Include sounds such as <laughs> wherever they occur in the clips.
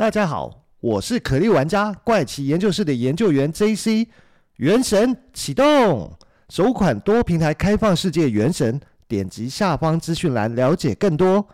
大家好，我是可莉玩家怪奇研究室的研究员 JC。原神启动，首款多平台开放世界原神，点击下方资讯栏了解更多。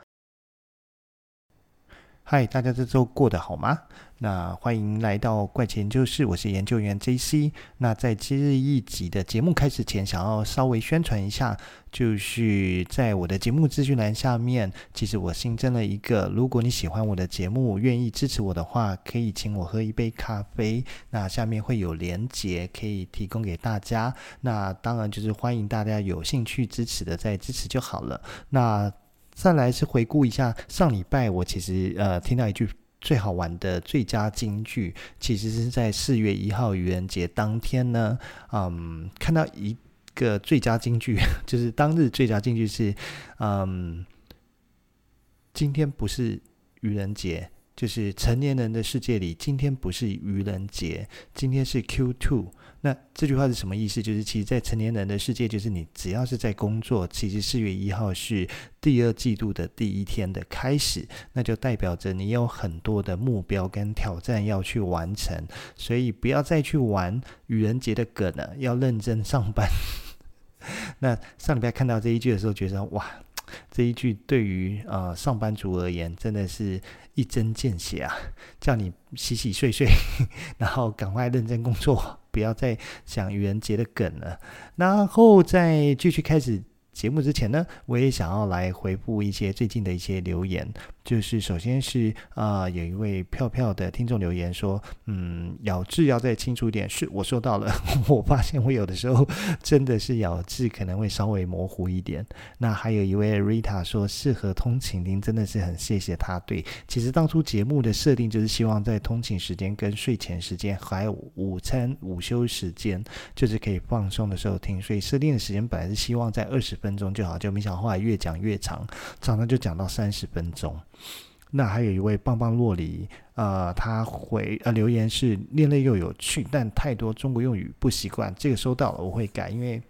嗨，大家这周过得好吗？那欢迎来到怪奇研究室，我是研究员 JC。那在今日一集的节目开始前，想要稍微宣传一下，就是在我的节目资讯栏下面，其实我新增了一个，如果你喜欢我的节目，愿意支持我的话，可以请我喝一杯咖啡。那下面会有连结可以提供给大家。那当然就是欢迎大家有兴趣支持的再支持就好了。那再来是回顾一下上礼拜，我其实呃听到一句最好玩的最佳金句，其实是在四月一号愚人节当天呢，嗯，看到一个最佳金句，<laughs> 就是当日最佳金句是，嗯，今天不是愚人节，就是成年人的世界里，今天不是愚人节，今天是 Q Two。那这句话是什么意思？就是其实，在成年人的世界，就是你只要是在工作，其实四月一号是第二季度的第一天的开始，那就代表着你有很多的目标跟挑战要去完成，所以不要再去玩愚人节的梗了，要认真上班。<laughs> 那上礼拜看到这一句的时候，觉得哇，这一句对于呃上班族而言，真的是一针见血啊！叫你洗洗睡睡，<laughs> 然后赶快认真工作。不要再想愚人节的梗了，然后在继续开始。节目之前呢，我也想要来回复一些最近的一些留言。就是首先是啊、有一位票票的听众留言说，嗯，咬字要再清楚一点。是我收到了，<laughs> 我发现我有的时候 <laughs> 真的是咬字可能会稍微模糊一点。那还有一位 Rita 说适合通勤，您真的是很谢谢他。对，其实当初节目的设定就是希望在通勤时间、跟睡前时间，还有午餐午休时间，就是可以放松的时候听。所以设定的时间本来是希望在二十分。钟就好，就没想到后来越讲越长，长的就讲到三十分钟。那还有一位棒棒洛里，呃，他回呃留言是另类又有趣，但太多中国用语不习惯。这个收到了，我会改，因为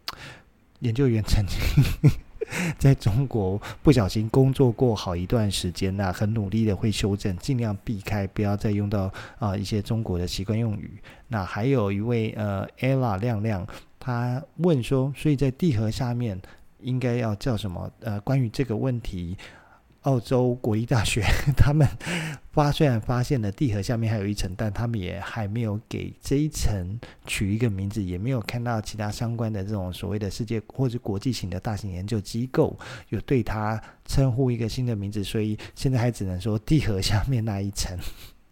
研究员曾经 <laughs> 在中国不小心工作过好一段时间，那很努力的会修正，尽量避开，不要再用到啊、一些中国的习惯用语。那还有一位呃 Ella 亮亮，他问说，所以在地核下面。应该要叫什么？呃，关于这个问题，澳洲国立大学 <laughs> 他们发虽然发现了地核下面还有一层，但他们也还没有给这一层取一个名字，也没有看到其他相关的这种所谓的世界或者国际型的大型研究机构有对它称呼一个新的名字，所以现在还只能说地核下面那一层。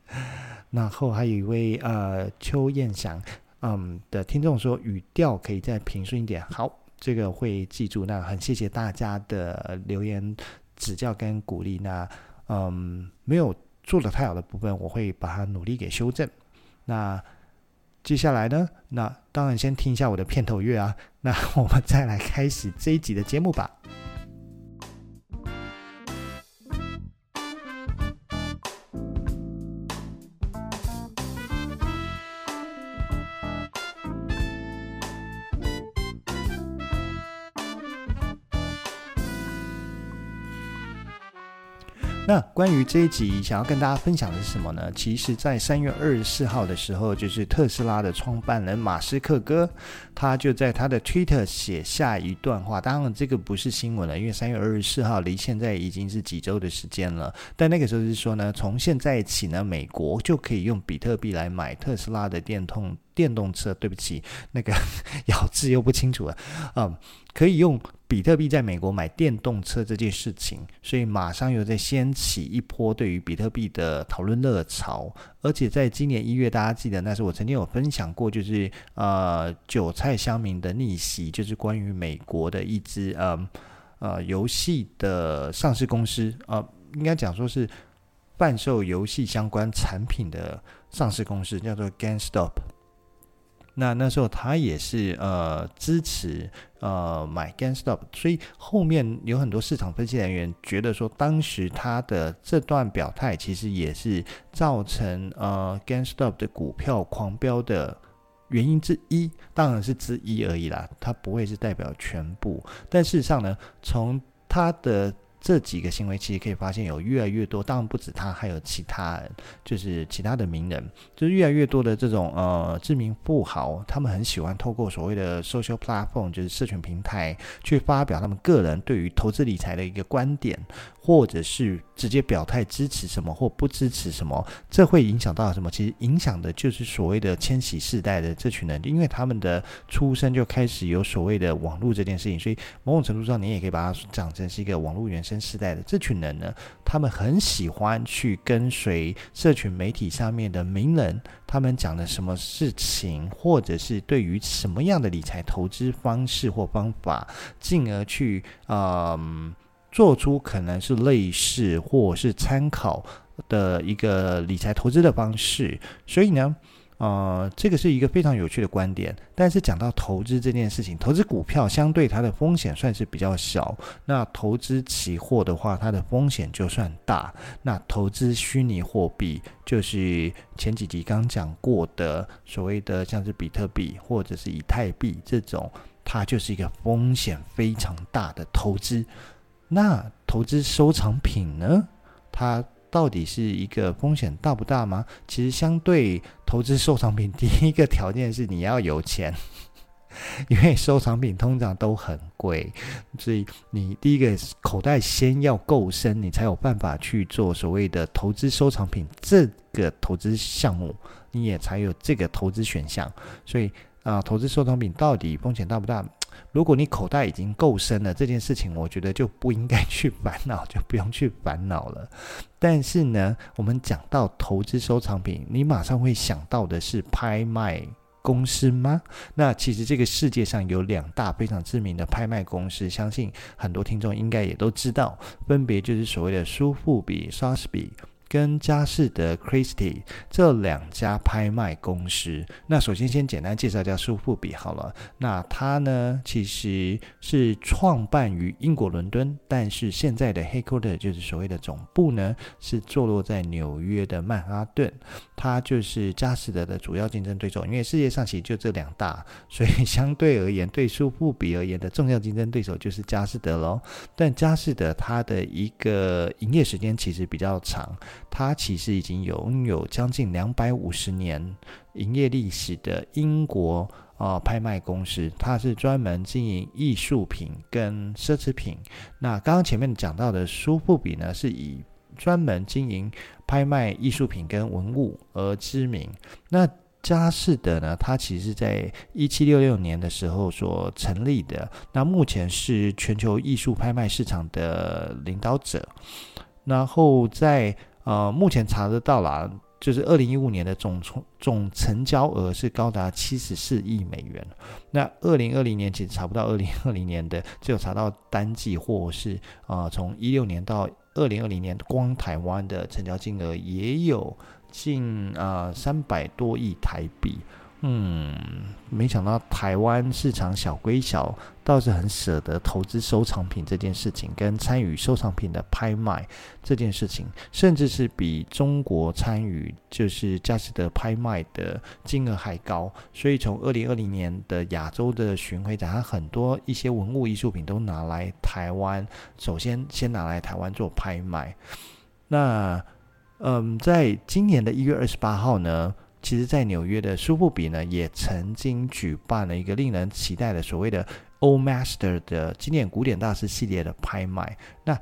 <laughs> 然后还有一位呃邱燕祥嗯的听众说语调可以再平顺一点，好。这个会记住，那很谢谢大家的留言指教跟鼓励。那嗯，没有做的太好的部分，我会把它努力给修正。那接下来呢？那当然先听一下我的片头乐啊。那我们再来开始这一集的节目吧。那关于这一集，想要跟大家分享的是什么呢？其实，在三月二十四号的时候，就是特斯拉的创办人马斯克哥，他就在他的 Twitter 写下一段话。当然，这个不是新闻了，因为三月二十四号离现在已经是几周的时间了。但那个时候是说呢，从现在起呢，美国就可以用比特币来买特斯拉的电动电动车。对不起，那个 <laughs> 咬字又不清楚了，嗯。可以用比特币在美国买电动车这件事情，所以马上又在掀起一波对于比特币的讨论热潮。而且在今年一月，大家记得那是我曾经有分享过，就是呃韭菜乡民的逆袭，就是关于美国的一支呃呃游戏的上市公司，呃应该讲说是贩售游戏相关产品的上市公司，叫做 GameStop。那那时候他也是呃支持呃买 GameStop，所以后面有很多市场分析人员觉得说，当时他的这段表态其实也是造成呃 GameStop 的股票狂飙的原因之一，当然是之一而已啦，它不会是代表全部。但事实上呢，从他的这几个行为，其实可以发现有越来越多，当然不止他，还有其他，就是其他的名人，就是越来越多的这种呃知名富豪，他们很喜欢透过所谓的 social platform，就是社群平台，去发表他们个人对于投资理财的一个观点，或者是直接表态支持什么或不支持什么，这会影响到什么？其实影响的就是所谓的千禧世代的这群人，因为他们的出生就开始有所谓的网络这件事情，所以某种程度上，你也可以把它讲成是一个网络原生。时代的这群人呢，他们很喜欢去跟随社群媒体上面的名人，他们讲的什么事情，或者是对于什么样的理财投资方式或方法，进而去嗯、做出可能是类似或是参考的一个理财投资的方式，所以呢。呃，这个是一个非常有趣的观点。但是讲到投资这件事情，投资股票相对它的风险算是比较小。那投资期货的话，它的风险就算大。那投资虚拟货币，就是前几集刚讲过的所谓的像是比特币或者是以太币这种，它就是一个风险非常大的投资。那投资收藏品呢？它到底是一个风险大不大吗？其实相对投资收藏品，第一个条件是你要有钱，<laughs> 因为收藏品通常都很贵，所以你第一个口袋先要够深，你才有办法去做所谓的投资收藏品这个投资项目，你也才有这个投资选项。所以啊，投资收藏品到底风险大不大？如果你口袋已经够深了，这件事情我觉得就不应该去烦恼，就不用去烦恼了。但是呢，我们讲到投资收藏品，你马上会想到的是拍卖公司吗？那其实这个世界上有两大非常知名的拍卖公司，相信很多听众应该也都知道，分别就是所谓的苏富比莎士比。跟佳士得 Christie 这两家拍卖公司，那首先先简单介绍一下苏富比好了。那它呢，其实是创办于英国伦敦，但是现在的 headquarter 就是所谓的总部呢，是坐落在纽约的曼哈顿。它就是佳士得的主要竞争对手，因为世界上其实就这两大，所以相对而言，对苏富比而言的重要竞争对手就是佳士得喽。但佳士得它的一个营业时间其实比较长。它其实已经拥有将近两百五十年营业历史的英国啊、呃、拍卖公司，它是专门经营艺术品跟奢侈品。那刚刚前面讲到的苏富比呢，是以专门经营拍卖艺术品跟文物而知名。那佳士得呢，它其实在一七六六年的时候所成立的，那目前是全球艺术拍卖市场的领导者。然后在呃，目前查得到啦，就是二零一五年的总总成交额是高达七十四亿美元。那二零二零年其实查不到二零二零年的，只有查到单季或是啊，从一六年到二零二零年，光台湾的成交金额也有近啊三百多亿台币。嗯，没想到台湾市场小归小，倒是很舍得投资收藏品这件事情，跟参与收藏品的拍卖这件事情，甚至是比中国参与就是佳士得拍卖的金额还高。所以从二零二零年的亚洲的巡回展，它很多一些文物艺术品都拿来台湾，首先先拿来台湾做拍卖。那嗯，在今年的一月二十八号呢，其实，在纽约的苏富比呢，也曾经举办了一个令人期待的所谓的 Old Master 的经典古典大师系列的拍卖。那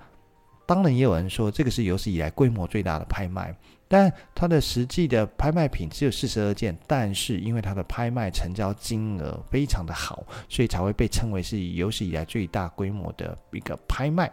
当然也有人说，这个是有史以来规模最大的拍卖，但它的实际的拍卖品只有四十二件。但是因为它的拍卖成交金额非常的好，所以才会被称为是有史以来最大规模的一个拍卖。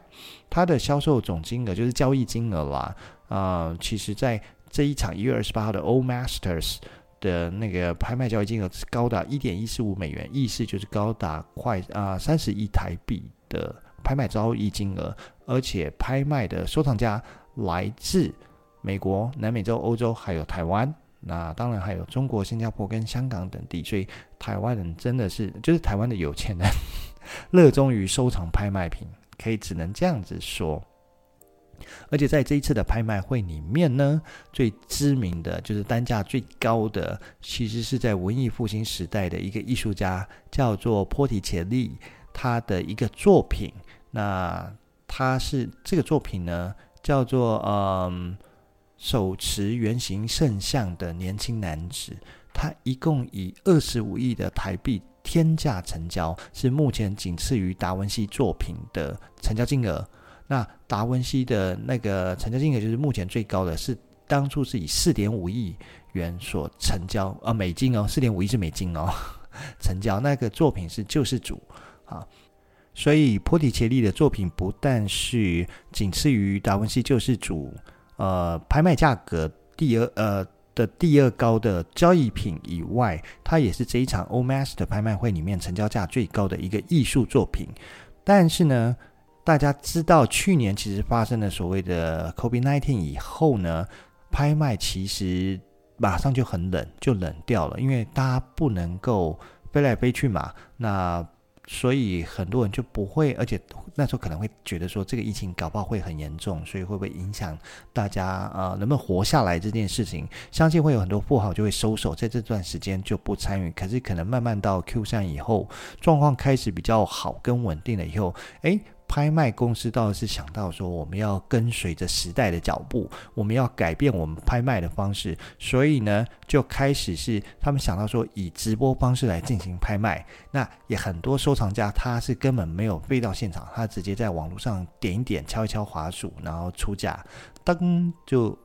它的销售总金额就是交易金额啦，啊、其实在。这一场一月二十八号的 Old Masters 的那个拍卖交易金额是高达一点一四五美元，意思就是高达快啊三十亿台币的拍卖交易金额，而且拍卖的收藏家来自美国、南美洲、欧洲，还有台湾，那当然还有中国、新加坡跟香港等地，所以台湾人真的是就是台湾的有钱人，<laughs> 热衷于收藏拍卖品，可以只能这样子说。而且在这一次的拍卖会里面呢，最知名的就是单价最高的，其实是在文艺复兴时代的一个艺术家，叫做波提切利，他的一个作品。那他是这个作品呢，叫做嗯，手持圆形圣像的年轻男子，他一共以二十五亿的台币天价成交，是目前仅次于达文西作品的成交金额。那达文西的那个成交金额就是目前最高的，是当初是以四点五亿元所成交，呃，美金哦，四点五亿是美金哦，成交那个作品是救世主啊。所以，波提切利的作品不但是仅次于达文西救世主，呃，拍卖价格第二呃的第二高的交易品以外，它也是这一场 O Master 拍卖会里面成交价最高的一个艺术作品。但是呢，大家知道去年其实发生了所谓的 COVID-19 以后呢，拍卖其实马上就很冷，就冷掉了，因为大家不能够飞来飞去嘛。那所以很多人就不会，而且那时候可能会觉得说这个疫情搞不好会很严重，所以会不会影响大家呃能不能活下来这件事情？相信会有很多富豪就会收手，在这段时间就不参与。可是可能慢慢到 Q3 以后，状况开始比较好跟稳定了以后，诶。拍卖公司倒是想到说，我们要跟随着时代的脚步，我们要改变我们拍卖的方式，所以呢，就开始是他们想到说，以直播方式来进行拍卖。那也很多收藏家他是根本没有飞到现场，他直接在网络上点一点，敲一敲滑鼠，然后出价，噔就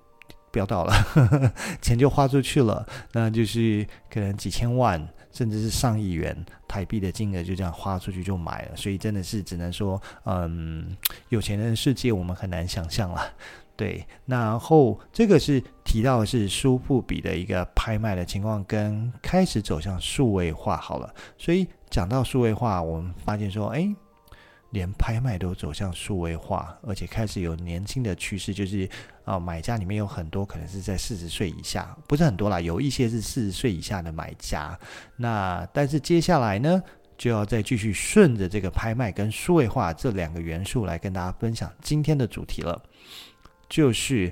飙到了，呵呵，钱就花出去了，那就是可能几千万。甚至是上亿元台币的金额就这样花出去就买了，所以真的是只能说，嗯，有钱人的世界我们很难想象了。<laughs> 对，然后这个是提到的是苏富比的一个拍卖的情况，跟开始走向数位化好了。所以讲到数位化，我们发现说，哎。连拍卖都走向数位化，而且开始有年轻的趋势，就是啊，买家里面有很多可能是在四十岁以下，不是很多啦，有一些是四十岁以下的买家。那但是接下来呢，就要再继续顺着这个拍卖跟数位化这两个元素来跟大家分享今天的主题了，就是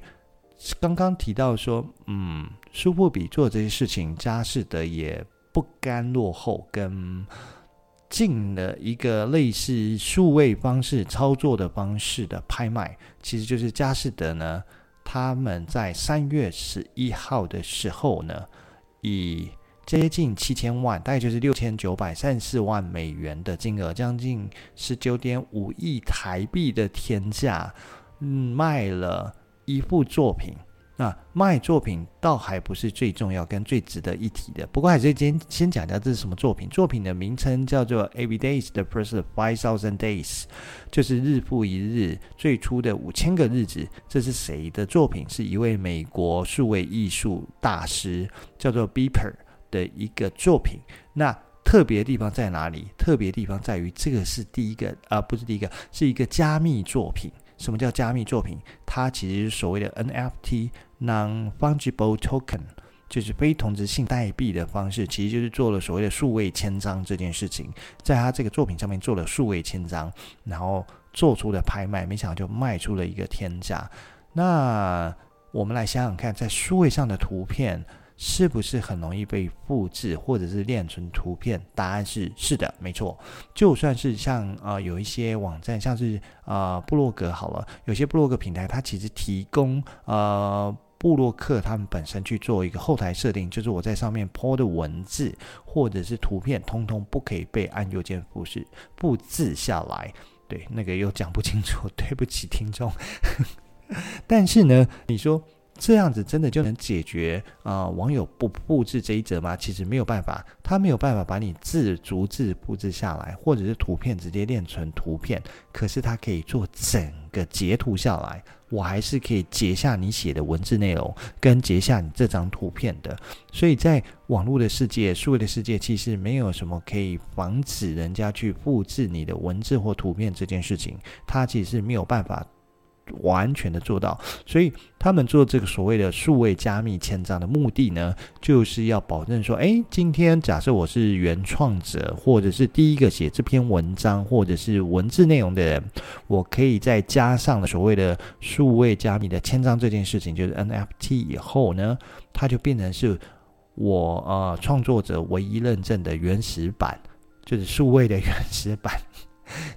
刚刚提到说，嗯，苏富比做这些事情，佳士得也不甘落后，跟。进了一个类似数位方式操作的方式的拍卖，其实就是佳士得呢，他们在三月十一号的时候呢，以接近七千万，大概就是六千九百三十四万美元的金额，将近十九点五亿台币的天价，嗯，卖了一幅作品。那卖作品倒还不是最重要跟最值得一提的，不过还是先先讲一下这是什么作品。作品的名称叫做 Every Day's the First of Five Thousand Days，就是日复一日最初的五千个日子。这是谁的作品？是一位美国数位艺术大师叫做 Beeper 的一个作品。那特别地方在哪里？特别地方在于这个是第一个啊，不是第一个，是一个加密作品。什么叫加密作品？它其实所谓的 NFT。Non-fungible token 就是非同质性代币的方式，其实就是做了所谓的数位签章这件事情，在他这个作品上面做了数位签章，然后做出了拍卖，没想到就卖出了一个天价。那我们来想想看，在数位上的图片是不是很容易被复制或者是练成图片？答案是是的，没错。就算是像啊、呃、有一些网站，像是啊、呃、部落格好了，有些布洛格平台它其实提供呃。布洛克他们本身去做一个后台设定，就是我在上面 po 的文字或者是图片，通通不可以被按右键复制复制下来。对，那个又讲不清楚，<laughs> 对不起听众。<laughs> 但是呢，你说这样子真的就能解决啊、网友不复制这一则吗？其实没有办法，他没有办法把你字逐字复制下来，或者是图片直接练成图片，可是它可以做整个截图下来。我还是可以截下你写的文字内容，跟截下你这张图片的。所以在网络的世界、数位的世界，其实没有什么可以防止人家去复制你的文字或图片这件事情，它其实是没有办法。完全的做到，所以他们做这个所谓的数位加密签章的目的呢，就是要保证说，诶，今天假设我是原创者，或者是第一个写这篇文章或者是文字内容的人，我可以再加上所谓的数位加密的签章这件事情，就是 NFT 以后呢，它就变成是我呃创作者唯一认证的原始版，就是数位的原始版，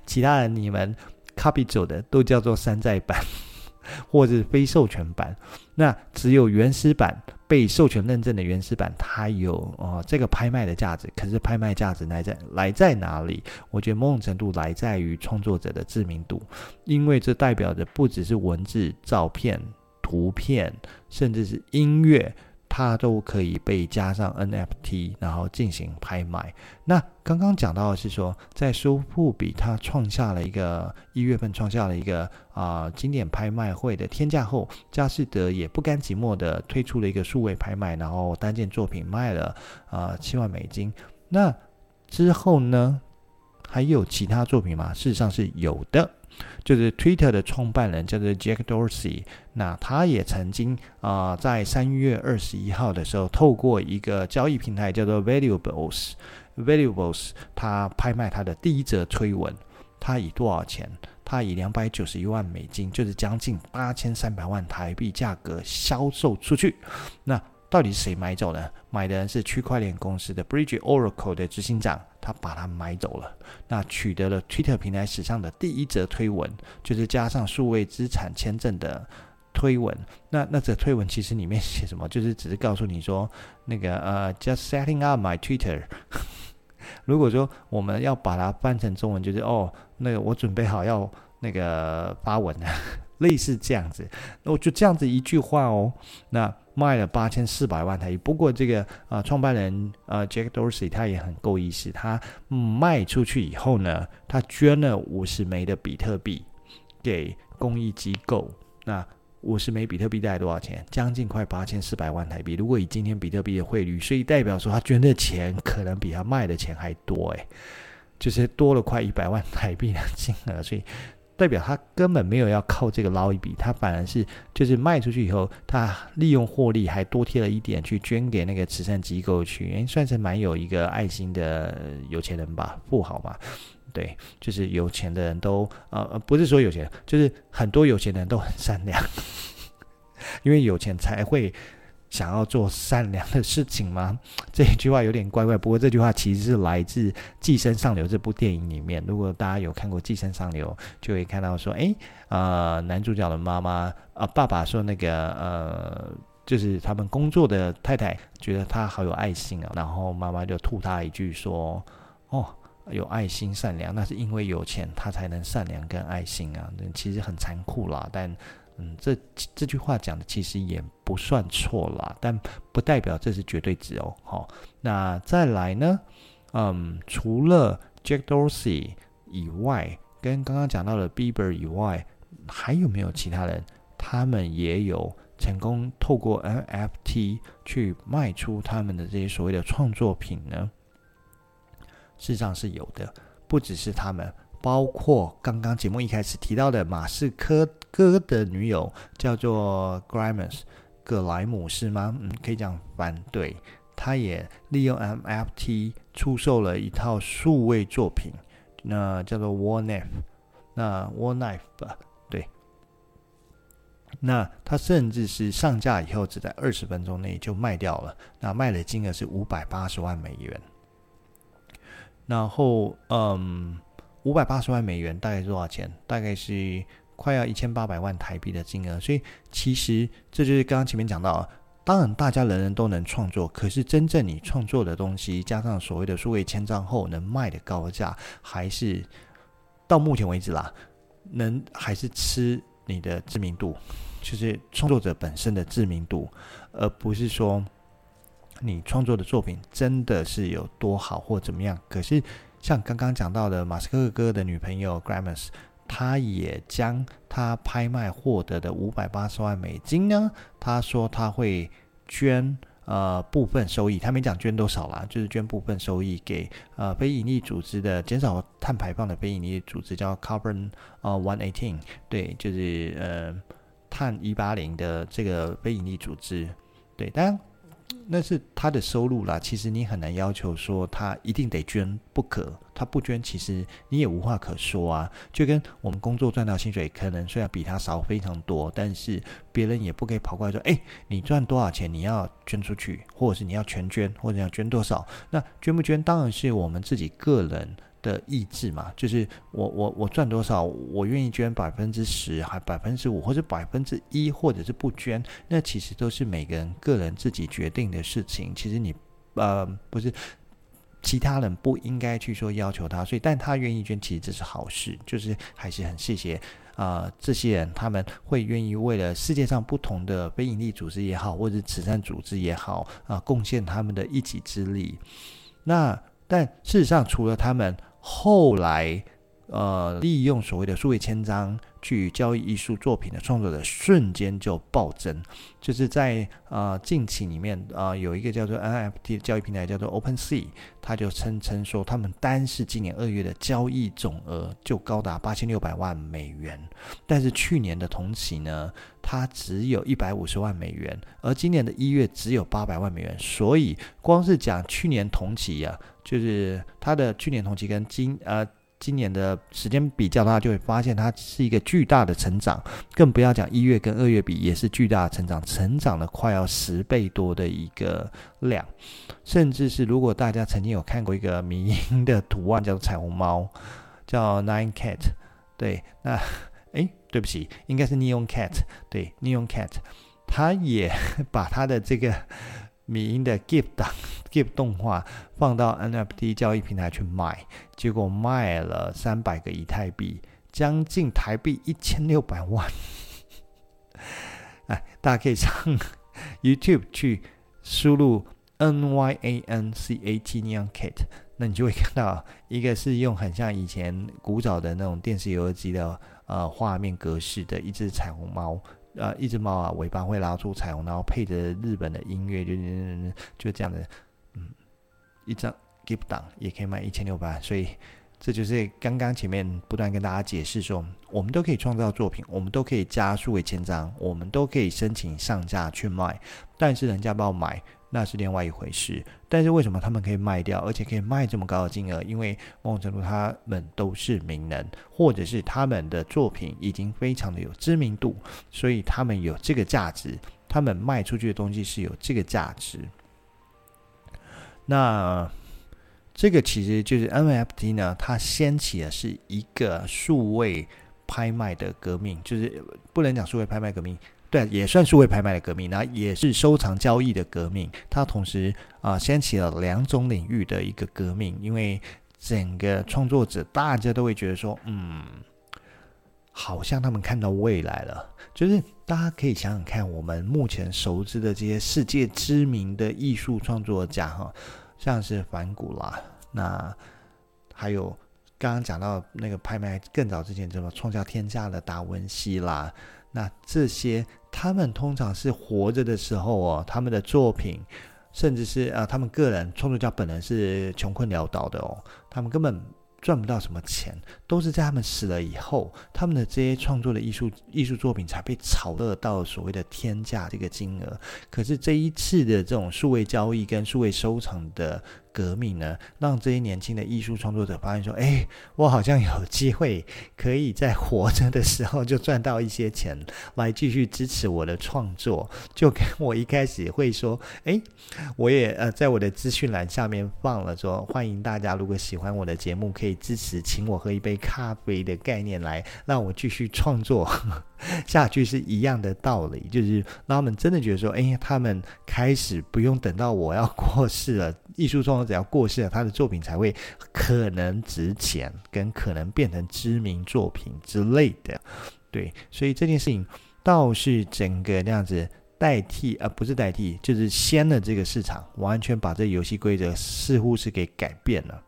其他人你们。Copy 走的都叫做山寨版，<laughs> 或者是非授权版。那只有原始版被授权认证的原始版，它有哦这个拍卖的价值。可是拍卖价值来在来在哪里？我觉得某种程度来在于创作者的知名度，因为这代表着不只是文字、照片、图片，甚至是音乐。它都可以被加上 NFT，然后进行拍卖。那刚刚讲到的是说，在苏富比，它创下了一个一月份创下了一个啊、经典拍卖会的天价后，佳士得也不甘寂寞的推出了一个数位拍卖，然后单件作品卖了啊七万美金。那之后呢，还有其他作品吗？事实上是有的。就是 Twitter 的创办人叫做 Jack Dorsey，那他也曾经啊、在三月二十一号的时候，透过一个交易平台叫做 Valuables，Valuables，他拍卖他的第一则推文，他以多少钱？他以两百九十一万美金，就是将近八千三百万台币价格销售出去。那到底是谁买走呢？买的人是区块链公司的 Bridge Oracle 的执行长，他把它买走了。那取得了 Twitter 平台史上的第一则推文，就是加上数位资产签证的推文。那那则推文其实里面写什么？就是只是告诉你说，那个呃，just setting up my Twitter。<laughs> 如果说我们要把它翻成中文，就是哦，那个我准备好要那个发文了。类似这样子，那我就这样子一句话哦，那卖了八千四百万台币。不过这个啊、呃，创办人啊、呃、Jack Dorsey 他也很够意思，他、卖出去以后呢，他捐了五十枚的比特币给公益机构。那五十枚比特币大概多少钱？将近快八千四百万台币。如果以今天比特币的汇率，所以代表说他捐的钱可能比他卖的钱还多诶，就是多了快一百万台币的金额，所以。代表他根本没有要靠这个捞一笔，他反而是就是卖出去以后，他利用获利还多贴了一点去捐给那个慈善机构去，诶，算是蛮有一个爱心的有钱人吧，富豪嘛，对，就是有钱的人都呃不是说有钱，就是很多有钱人都很善良，因为有钱才会。想要做善良的事情吗？<laughs> 这一句话有点怪怪。不过这句话其实是来自《寄生上流》这部电影里面。如果大家有看过《寄生上流》，就会看到说，诶，呃，男主角的妈妈啊、爸爸说那个呃，就是他们工作的太太觉得他好有爱心啊，然后妈妈就吐他一句说，哦，有爱心善良，那是因为有钱他才能善良跟爱心啊。其实很残酷啦，但。嗯，这这句话讲的其实也不算错啦，但不代表这是绝对值哦。好，那再来呢？嗯，除了 Jack Dorsey 以外，跟刚刚讲到的 Bieber 以外，还有没有其他人？他们也有成功透过 NFT 去卖出他们的这些所谓的创作品呢？事实上是有的，不只是他们。包括刚刚节目一开始提到的马斯克哥的女友叫做 Grimes 葛莱姆是吗？嗯，可以这样翻对。他也利用 MFT 出售了一套数位作品，那叫做 War Knife，那 War Knife 吧，对。那他甚至是上架以后只在二十分钟内就卖掉了，那卖的金额是五百八十万美元。然后，嗯。五百八十万美元大概是多少钱？大概是快要一千八百万台币的金额。所以其实这就是刚刚前面讲到，当然大家人人都能创作，可是真正你创作的东西加上所谓的数位签章后能卖的高价，还是到目前为止啦，能还是吃你的知名度，就是创作者本身的知名度，而不是说你创作的作品真的是有多好或怎么样。可是。像刚刚讲到的马斯克哥的女朋友 Grimes，他也将他拍卖获得的五百八十万美金呢，他说他会捐呃部分收益，他没讲捐多少啦，就是捐部分收益给呃非营利组织的减少碳排放的非营利组织叫 Carbon 呃 One Eighteen，对，就是呃碳一八零的这个非营利组织，对，当然。那是他的收入啦，其实你很难要求说他一定得捐不可，他不捐其实你也无话可说啊。就跟我们工作赚到薪水，可能虽然比他少非常多，但是别人也不可以跑过来说，哎，你赚多少钱你要捐出去，或者是你要全捐，或者要捐多少。那捐不捐当然是我们自己个人的意志嘛，就是我我我赚多少，我愿意捐百分之十，还百分之五，或者百分之一，或者是不捐，那其实都是每个人个人自己决定的事情。其实你呃不是其他人不应该去说要求他，所以但他愿意捐，其实这是好事，就是还是很谢谢啊、这些人，他们会愿意为了世界上不同的非营利组织也好，或者慈善组织也好啊、贡献他们的一己之力。那但事实上，除了他们。后来，呃，利用所谓的数位签章去交易艺术作品的创作者瞬间就暴增，就是在呃近期里面啊、呃，有一个叫做 NFT 的交易平台叫做 OpenSea，他就声称说，他们单是今年二月的交易总额就高达八千六百万美元，但是去年的同期呢，它只有一百五十万美元，而今年的一月只有八百万美元，所以光是讲去年同期呀、就是它的去年同期跟今呃今年的时间比较的话，就会发现它是一个巨大的成长，更不要讲一月跟二月比也是巨大的成长，成长了快要十倍多的一个量，甚至是如果大家曾经有看过一个迷因的图案叫做彩虹猫，<laughs> 叫 Nine Cat，对，那诶对不起，应该是 Neon Cat，对 Neon Cat，他也 <laughs> 把他的这个。迷因的 GIF 档 GIF 动画放到 NFT 交易平台去卖，结果卖了三百个以太币，将近台币一千六百万。<laughs> 哎，大家可以上 <laughs> YouTube 去输入 NYANCAT Nyan Cat，那你就会看到一个是用很像以前古早的那种电视游戏机的呃画面格式的一只彩虹猫。呃，一只猫啊，尾巴会拉出彩虹，然后配着日本的音乐，就就这样的，一张 GIF 档也可以卖一千六百万，所以这就是刚刚前面不断跟大家解释说，我们都可以创造作品，我们都可以加数位千张，我们都可以申请上架去卖，但是人家不要买。那是另外一回事，但是为什么他们可以卖掉，而且可以卖这么高的金额？因为某种程度他们都是名人，或者是他们的作品已经非常的有知名度，所以他们有这个价值，他们卖出去的东西是有这个价值。那这个其实就是 NFT 呢，它掀起的是一个数位拍卖的革命，就是不能讲数位拍卖革命。对，也算数位拍卖的革命，那也是收藏交易的革命。它同时啊、掀起了两种领域的一个革命。因为整个创作者大家都会觉得说，嗯，好像他们看到未来了。就是大家可以想想看，我们目前熟知的这些世界知名的艺术创作家，哈，像是梵谷啦，那还有刚刚讲到那个拍卖更早之前这么创下天价的达文西啦。那这些，他们通常是活着的时候哦，他们的作品，甚至是啊，他们个人创作家本人是穷困潦倒的哦，他们根本赚不到什么钱，都是在他们死了以后，他们的这些创作的艺术艺术作品才被炒热到所谓的天价这个金额。可是这一次的这种数位交易跟数位收藏的。革命呢，让这些年轻的艺术创作者发现说：“哎，我好像有机会可以在活着的时候就赚到一些钱，<laughs> 来继续支持我的创作。”就跟我一开始会说：“哎，我也呃，在我的资讯栏下面放了说，欢迎大家如果喜欢我的节目，可以支持，请我喝一杯咖啡的概念来让我继续创作 <laughs> 下去，是一样的道理，就是他们真的觉得说：哎，他们开始不用等到我要过世了。”艺术创作者要过世了，他的作品才会可能值钱，跟可能变成知名作品之类的。对，所以这件事情倒是整个那样子代替，而、不是代替，就是掀了这个市场，完全把这游戏规则似乎是给改变了。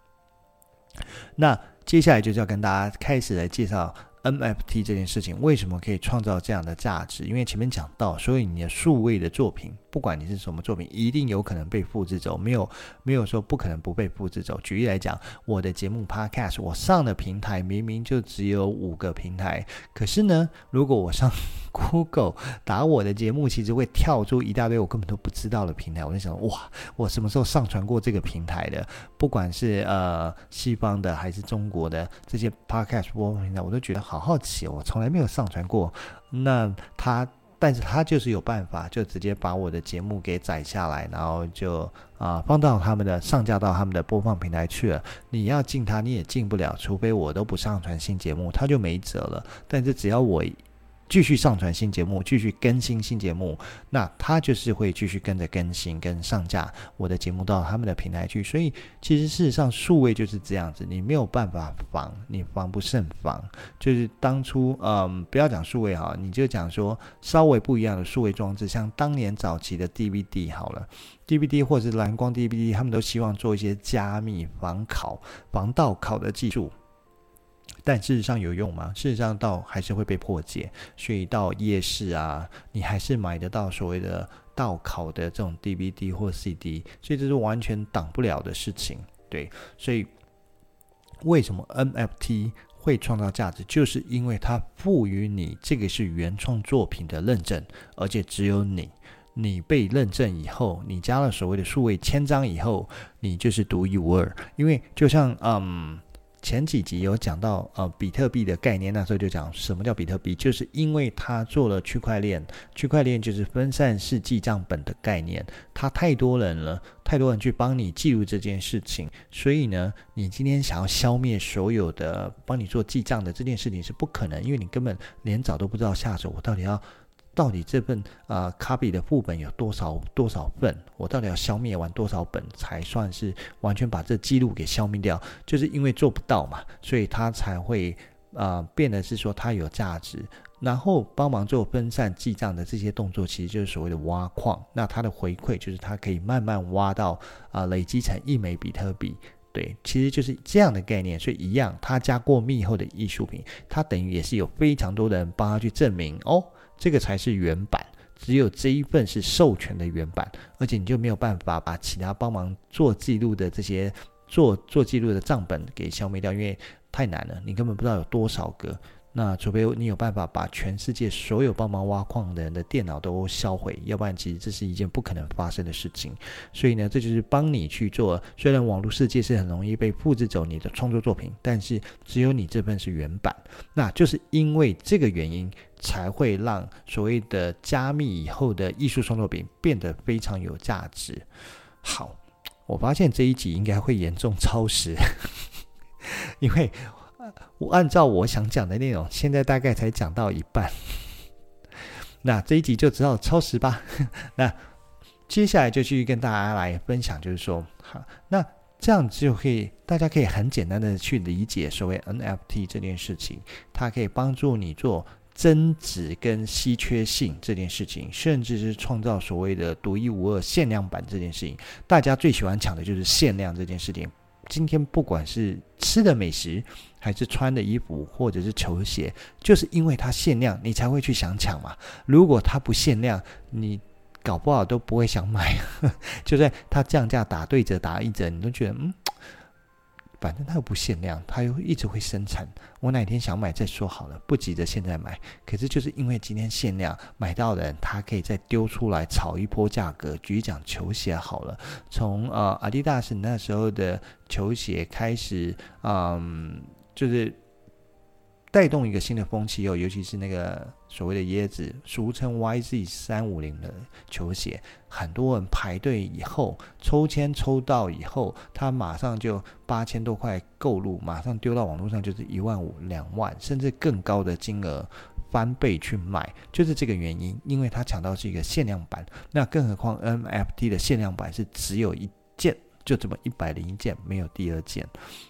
那接下来就是要跟大家开始来介绍。NFT 这件事情为什么可以创造这样的价值？因为前面讲到，所以你的数位的作品，不管你是什么作品，一定有可能被复制走，没有没有说不可能不被复制走。举例来讲，我的节目 Podcast，我上的平台明明就只有五个平台，可是呢，如果我上 <laughs> Google 打我的节目，其实会跳出一大堆我根本都不知道的平台。我就想，哇，我什么时候上传过这个平台的？不管是呃西方的还是中国的这些 Podcast 播放平台，我都觉得好好奇，我从来没有上传过。那他但是他就是有办法，就直接把我的节目给载下来，然后就啊放到他们的上架到他们的播放平台去了。你要进他你也进不了，除非我都不上传新节目，他就没辙了。但是只要我。继续上传新节目，继续更新新节目，那他就是会继续跟着更新跟上架我的节目到他们的平台去。所以其实事实上数位就是这样子，你没有办法防，你防不胜防。就是当初，嗯，不要讲数位哈，你就讲说稍微不一样的数位装置，像当年早期的 DVD 好了，DVD 或者是蓝光 DVD，他们都希望做一些加密、防拷、防盗拷的技术。但事实上有用吗？事实上，到还是会被破解。所以到夜市啊，你还是买得到所谓的盗拷的这种 DVD 或 CD，所以这是完全挡不了的事情。对，所以为什么 NFT 会创造价值？就是因为它赋予你这个是原创作品的认证，而且只有你，你被认证以后，你加了所谓的数位签章以后，你就是独一无二。因为就像嗯。前几集有讲到呃比特币的概念，那时候就讲什么叫比特币，就是因为它做了区块链，区块链就是分散式记账本的概念，它太多人了，太多人去帮你记录这件事情，所以呢，你今天想要消灭所有的帮你做记账的这件事情是不可能，因为你根本连找都不知道下手，我到底要。到底这份啊卡比的副本有多少多少份？我到底要消灭完多少本才算是完全把这记录给消灭掉？就是因为做不到嘛，所以他才会啊、变得是说它有价值，然后帮忙做分散记账的这些动作，其实就是所谓的挖矿。那它的回馈就是它可以慢慢挖到啊、累积成一枚比特币。对，其实就是这样的概念。所以一样，它加过密后的艺术品，它等于也是有非常多的人帮他去证明哦。这个才是原版，只有这一份是授权的原版，而且你就没有办法把其他帮忙做记录的这些做做记录的账本给消灭掉，因为太难了，你根本不知道有多少个。那除非你有办法把全世界所有帮忙挖矿的人的电脑都销毁，要不然其实这是一件不可能发生的事情。所以呢，这就是帮你去做。虽然网络世界是很容易被复制走你的创作作品，但是只有你这份是原版。那就是因为这个原因，才会让所谓的加密以后的艺术创作品变得非常有价值。好，我发现这一集应该会严重超时，因为。我按照我想讲的内容，现在大概才讲到一半，<laughs> 那这一集就只好超时吧。<laughs> 那接下来就继续跟大家来分享，就是说，好，那这样就可以，大家可以很简单的去理解所谓 NFT 这件事情，它可以帮助你做增值跟稀缺性这件事情，甚至是创造所谓的独一无二限量版这件事情。大家最喜欢抢的就是限量这件事情。今天不管是吃的美食，还是穿的衣服，或者是球鞋，就是因为它限量，你才会去想抢嘛。如果它不限量，你搞不好都不会想买。<laughs> 就在它降价打对折打一折，你都觉得嗯。反正它又不限量，它又一直会生产。我哪天想买再说好了，不急着现在买。可是就是因为今天限量，买到的人他可以再丢出来炒一波价格。举例讲球鞋好了，从呃阿迪达斯那时候的球鞋开始，嗯，就是。带动一个新的风气哦，尤其是那个所谓的椰子，俗称 YZ 三五零的球鞋，很多人排队以后抽签抽到以后，他马上就八千多块购入，马上丢到网络上就是一万五、两万，甚至更高的金额翻倍去卖，就是这个原因，因为他抢到是一个限量版，那更何况 NFT 的限量版是只有一件。就这么一百零一件，没有第二件。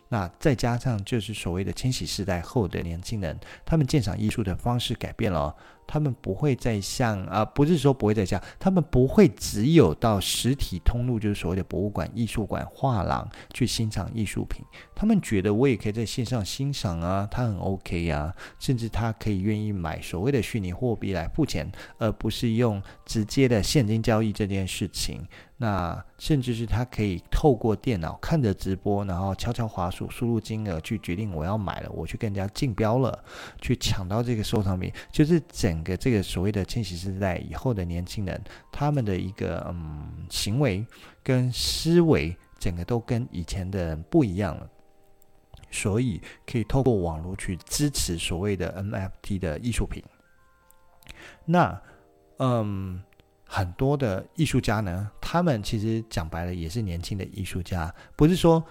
那再加上就是所谓的千禧世代后的年轻人，他们鉴赏艺术的方式改变了。他们不会再像啊，不是说不会再像，他们不会只有到实体通路，就是所谓的博物馆、艺术馆、画廊去欣赏艺术品。他们觉得我也可以在线上欣赏啊，他很 OK 呀、啊，甚至他可以愿意买所谓的虚拟货币来付钱，而不是用直接的现金交易这件事情。那甚至是他可以透过电脑看着直播，然后悄悄滑鼠，输入金额去决定我要买了，我去跟人家竞标了，去抢到这个收藏品，就是整。个这个所谓的千禧世代以后的年轻人，他们的一个嗯行为跟思维，整个都跟以前的人不一样了，所以可以透过网络去支持所谓的 NFT 的艺术品。那嗯，很多的艺术家呢，他们其实讲白了也是年轻的艺术家，不是说。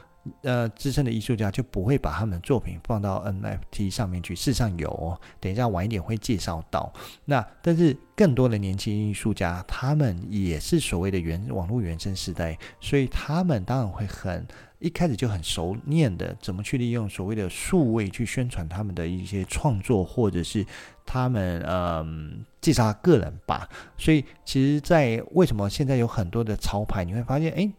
呃，资深的艺术家就不会把他们的作品放到 NFT 上面去。事实上有，等一下晚一点会介绍到。那但是更多的年轻艺术家，他们也是所谓的原网络原生时代，所以他们当然会很一开始就很熟练的怎么去利用所谓的数位去宣传他们的一些创作，或者是他们嗯介绍他个人吧。所以其实，在为什么现在有很多的潮牌，你会发现，哎。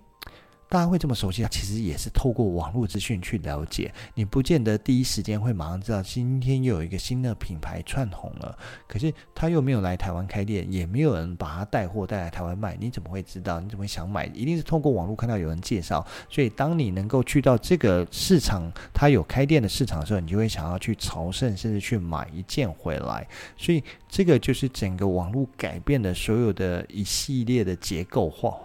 大家会这么熟悉，它其实也是透过网络资讯去了解。你不见得第一时间会马上知道今天又有一个新的品牌窜红了，可是他又没有来台湾开店，也没有人把它带货带来台湾卖，你怎么会知道？你怎么会想买？一定是透过网络看到有人介绍。所以当你能够去到这个市场，它有开店的市场的时候，你就会想要去朝圣，甚至去买一件回来。所以这个就是整个网络改变的所有的一系列的结构化。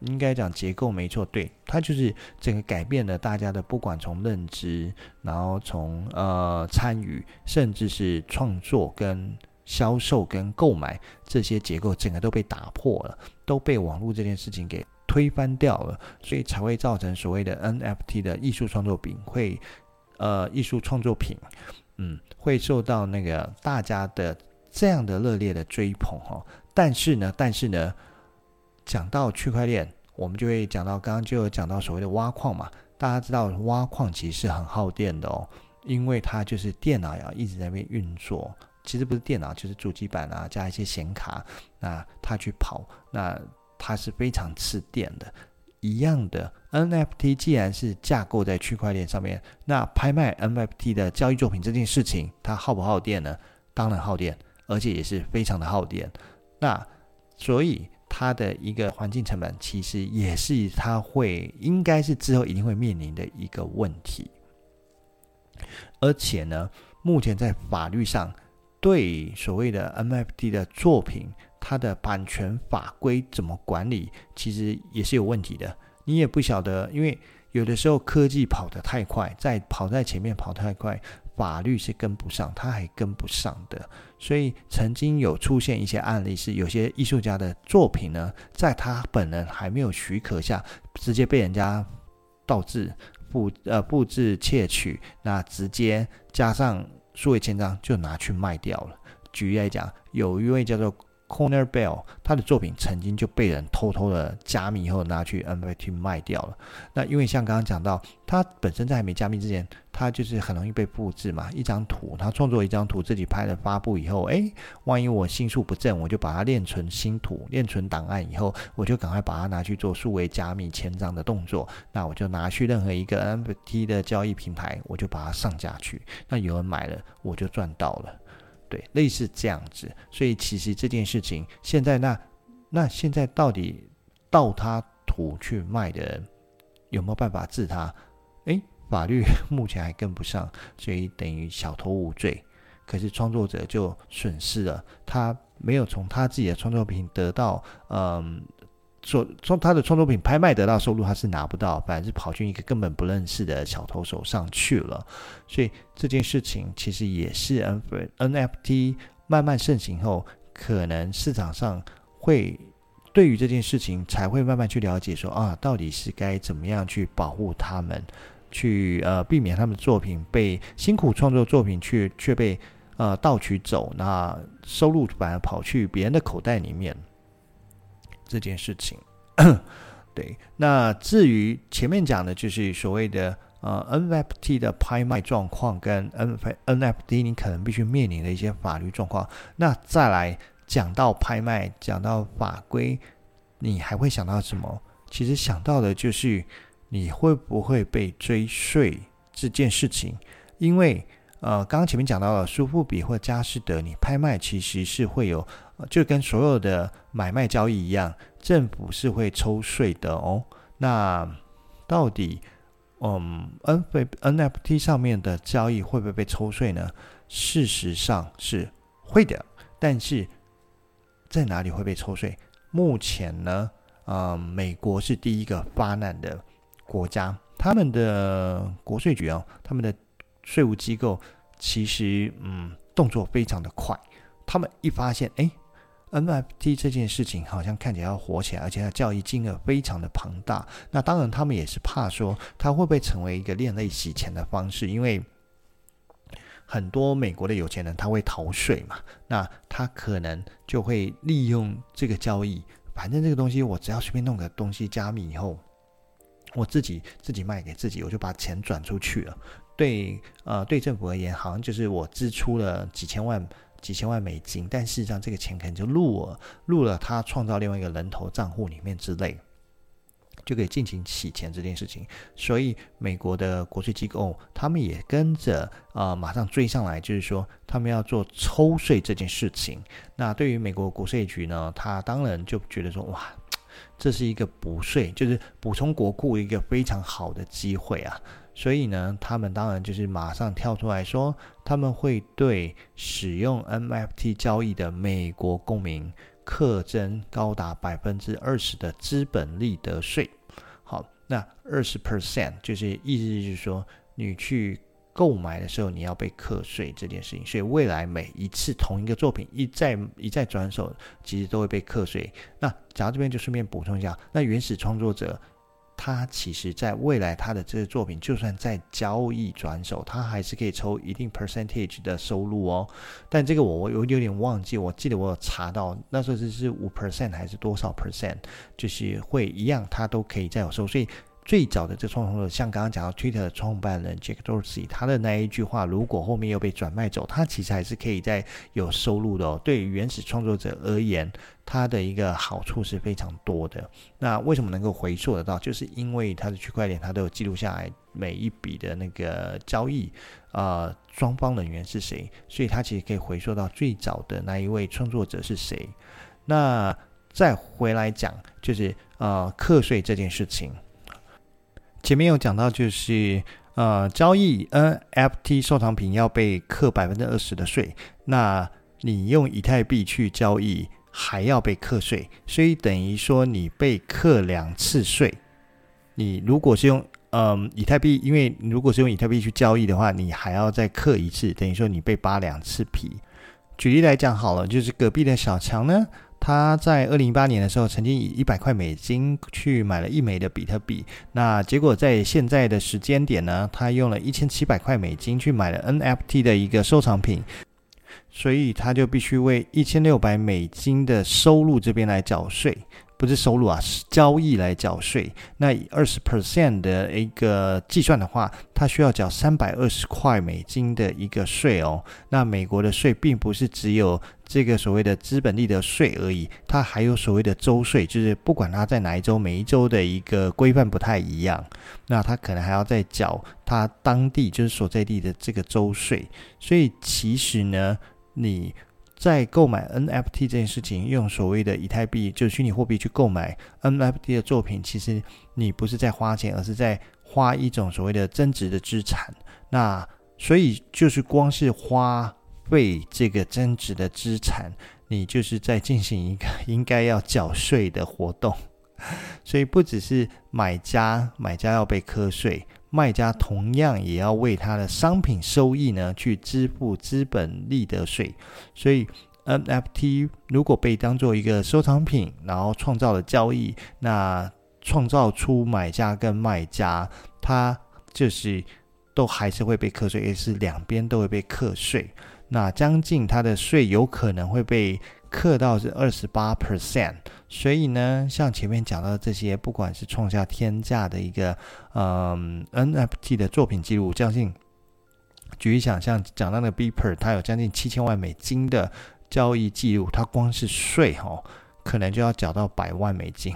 应该讲结构没错，对，它就是整个改变了大家的，不管从认知，然后从呃参与，甚至是创作跟销售跟购买这些结构，整个都被打破了，都被网络这件事情给推翻掉了，所以才会造成所谓的 NFT 的艺术创作品会呃艺术创作品，嗯，会受到那个大家的这样的热烈的追捧哈，但是呢，但是呢。讲到区块链，我们就会讲到刚刚就有讲到所谓的挖矿嘛。大家知道挖矿其实是很耗电的哦，因为它就是电脑要一直在那边运作。其实不是电脑，就是主机板啊，加一些显卡，那它去跑，那它是非常吃电的。一样的，NFT 既然是架构在区块链上面，那拍卖 NFT 的交易作品这件事情，它耗不耗电呢？当然耗电，而且也是非常的耗电。那所以。它的一个环境成本，其实也是它会应该是之后一定会面临的一个问题。而且呢，目前在法律上对所谓的 NFT 的作品，它的版权法规怎么管理，其实也是有问题的。你也不晓得，因为有的时候科技跑得太快，在跑在前面跑太快。法律是跟不上，它还跟不上的，所以曾经有出现一些案例，是有些艺术家的作品呢，在他本人还没有许可下，直接被人家盗制、复呃复制、窃取，那直接加上数位签章就拿去卖掉了。举例来讲，有一位叫做。Corner Bell，他的作品曾经就被人偷偷的加密以后拿去 NFT 卖掉了。那因为像刚刚讲到，他本身在还没加密之前，他就是很容易被复制嘛。一张图，他创作一张图，自己拍了发布以后，哎，万一我心术不正，我就把它练存新图、练存档案以后，我就赶快把它拿去做数位加密签章的动作。那我就拿去任何一个 NFT 的交易平台，我就把它上架去。那有人买了，我就赚到了。对，类似这样子，所以其实这件事情现在那那现在到底盗他图去卖的人有没有办法治他？诶，法律 <laughs> 目前还跟不上，所以等于小偷无罪，可是创作者就损失了，他没有从他自己的创作品得到嗯。所从他的创作品拍卖得到收入，他是拿不到，反而是跑进一个根本不认识的小偷手上去了。所以这件事情其实也是 NFT 慢慢盛行后，可能市场上会对于这件事情才会慢慢去了解说啊，到底是该怎么样去保护他们，去呃避免他们的作品被辛苦创作作品却却被呃盗取走，那收入反而跑去别人的口袋里面。这件事情，<coughs> 对。那至于前面讲的，就是所谓的呃 NFT 的拍卖状况跟 NFT 你可能必须面临的一些法律状况。那再来讲到拍卖，讲到法规，你还会想到什么？其实想到的就是你会不会被追税这件事情，因为呃，刚刚前面讲到了苏富比或佳士得，你拍卖其实是会有。就跟所有的买卖交易一样，政府是会抽税的哦。那到底，嗯，NFT 上面的交易会不会被抽税呢？事实上是会的，但是在哪里会被抽税？目前呢，嗯，美国是第一个发难的国家，他们的国税局哦，他们的税务机构其实嗯动作非常的快，他们一发现，哎。NFT 这件事情好像看起来要火起来，而且它交易金额非常的庞大。那当然，他们也是怕说它会不会成为一个另类洗钱的方式，因为很多美国的有钱人他会逃税嘛，那他可能就会利用这个交易，反正这个东西我只要随便弄个东西加密以后，我自己自己卖给自己，我就把钱转出去了。对，呃，对政府而言，好像就是我支出了几千万。几千万美金，但事实上这个钱可能就入了入了他创造另外一个人头账户里面之类，就可以进行洗钱这件事情。所以美国的国税机构他们也跟着啊、马上追上来，就是说他们要做抽税这件事情。那对于美国国税局呢，他当然就觉得说哇，这是一个补税，就是补充国库一个非常好的机会啊。所以呢，他们当然就是马上跳出来说，他们会对使用 NFT 交易的美国公民课征高达百分之二十的资本利得税。好，那二十 percent 就是意思就是说，你去购买的时候你要被课税这件事情。所以未来每一次同一个作品一再一再转手，其实都会被课税。那讲到这边就顺便补充一下，那原始创作者。他其实，在未来，他的这个作品，就算在交易转手，他还是可以抽一定 percentage 的收入哦。但这个我我有有点忘记，我记得我有查到那时候是是五 percent 还是多少 percent，就是会一样，他都可以再有收。所以。最早的这创作者，像刚刚讲到 Twitter 的创办人 Jack Dorsey，他的那一句话，如果后面又被转卖走，他其实还是可以再有收入的哦。对于原始创作者而言，他的一个好处是非常多的。那为什么能够回溯得到？就是因为他的区块链，他都有记录下来每一笔的那个交易，呃，双方人员是谁，所以他其实可以回溯到最早的那一位创作者是谁。那再回来讲，就是呃，课税这件事情。前面有讲到，就是呃，交易 NFT 收藏品要被课百分之二十的税，那你用以太币去交易还要被课税，所以等于说你被课两次税。你如果是用嗯、以太币，因为如果是用以太币去交易的话，你还要再课一次，等于说你被扒两次皮。举例来讲好了，就是隔壁的小强呢。他在二零一八年的时候，曾经以一百块美金去买了一枚的比特币。那结果在现在的时间点呢，他用了一千七百块美金去买了 NFT 的一个收藏品，所以他就必须为一千六百美金的收入这边来缴税。不是收入啊，是交易来缴税。那以二十 percent 的一个计算的话，它需要缴三百二十块美金的一个税哦。那美国的税并不是只有这个所谓的资本利得税而已，它还有所谓的州税，就是不管它在哪一州，每一州的一个规范不太一样。那它可能还要再缴它当地就是所在地的这个州税。所以其实呢，你。在购买 NFT 这件事情，用所谓的以太币，就是虚拟货币去购买 NFT 的作品，其实你不是在花钱，而是在花一种所谓的增值的资产。那所以就是光是花费这个增值的资产，你就是在进行一个 <laughs> 应该要缴税的活动。<laughs> 所以不只是买家，买家要被课税。卖家同样也要为他的商品收益呢去支付资本利得税，所以 NFT 如果被当做一个收藏品，然后创造了交易，那创造出买家跟卖家，他就是都还是会被课税，也是两边都会被课税。那将近他的税有可能会被刻到是二十八 percent。所以呢，像前面讲到的这些，不管是创下天价的一个嗯 NFT 的作品记录，将近举例想象讲到那个 Beeper，它有将近七千万美金的交易记录，它光是税哦，可能就要缴到百万美金，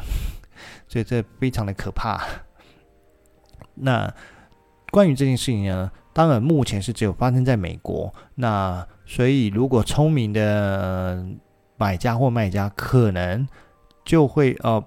所以这非常的可怕。那关于这件事情呢，当然目前是只有发生在美国。那所以如果聪明的买家或卖家可能。就会呃，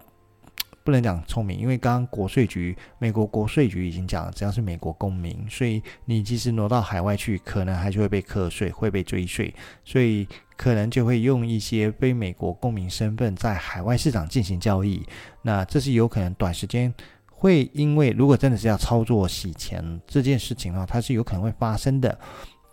不能讲聪明，因为刚刚国税局，美国国税局已经讲了，只要是美国公民，所以你即使挪到海外去，可能还是会被课税，会被追税，所以可能就会用一些非美国公民身份在海外市场进行交易。那这是有可能短时间会因为如果真的是要操作洗钱这件事情的话，它是有可能会发生的。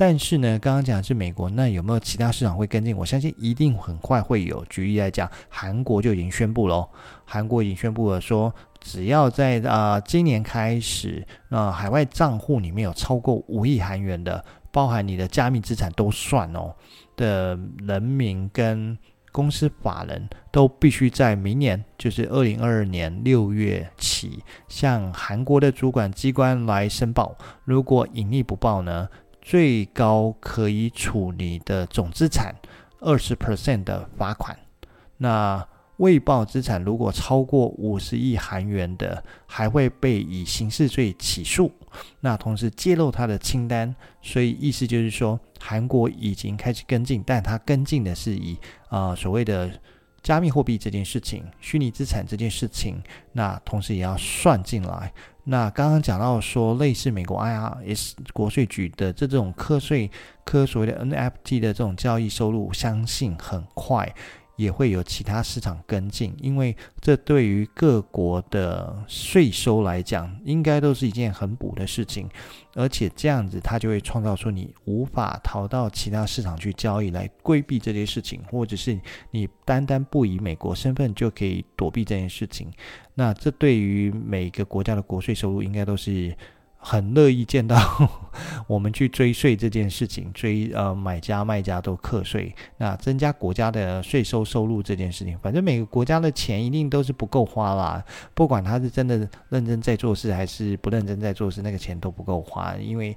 但是呢，刚刚讲的是美国，那有没有其他市场会跟进？我相信一定很快会有。举例来讲，韩国就已经宣布了，韩国已经宣布了说，只要在啊、今年开始，那、海外账户里面有超过五亿韩元的，包含你的加密资产都算哦的人民跟。公司法人都必须在明年，就是二零二二年六月起，向韩国的主管机关来申报。如果隐匿不报呢，最高可以处你的总资产二十 percent 的罚款。那未报资产如果超过五十亿韩元的，还会被以刑事罪起诉。那同时揭露他的清单，所以意思就是说，韩国已经开始跟进，但他跟进的是以啊、呃、所谓的加密货币这件事情、虚拟资产这件事情，那同时也要算进来。那刚刚讲到说，类似美国 IRS 国税局的这种课税、科所谓的 NFT 的这种交易收入，相信很快。也会有其他市场跟进，因为这对于各国的税收来讲，应该都是一件很补的事情，而且这样子它就会创造出你无法逃到其他市场去交易来规避这些事情，或者是你单单不以美国身份就可以躲避这件事情。那这对于每个国家的国税收入应该都是。很乐意见到 <laughs> 我们去追税这件事情，追呃买家卖家都课税，<laughs> 那增加国家的税收收入这件事情，反正每个国家的钱一定都是不够花啦，不管他是真的认真在做事还是不认真在做事，那个钱都不够花，因为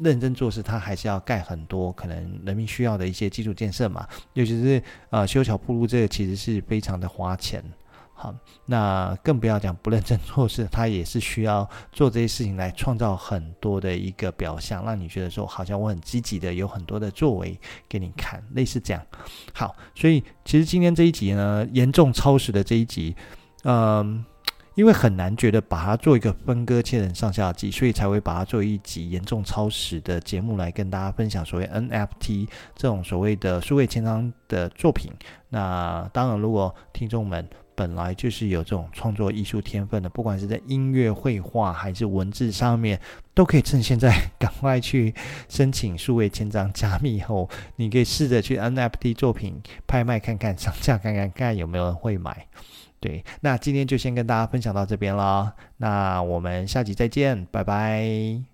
认真做事他还是要盖很多可能人民需要的一些基础建设嘛，尤其是呃修桥铺路这个其实是非常的花钱。好，那更不要讲不认真做事，他也是需要做这些事情来创造很多的一个表象，让你觉得说好像我很积极的，有很多的作为给你看，类似这样。好，所以其实今天这一集呢，严重超时的这一集，嗯，因为很难觉得把它做一个分割切成上下集，所以才会把它做一集严重超时的节目来跟大家分享所谓 NFT 这种所谓的数位签章的作品。那当然，如果听众们本来就是有这种创作艺术天分的，不管是在音乐、绘画还是文字上面，都可以趁现在赶快去申请数位签章加密后，你可以试着去 NFT 作品拍卖看看，上架看看，看有没有人会买。对，那今天就先跟大家分享到这边了，那我们下集再见，拜拜。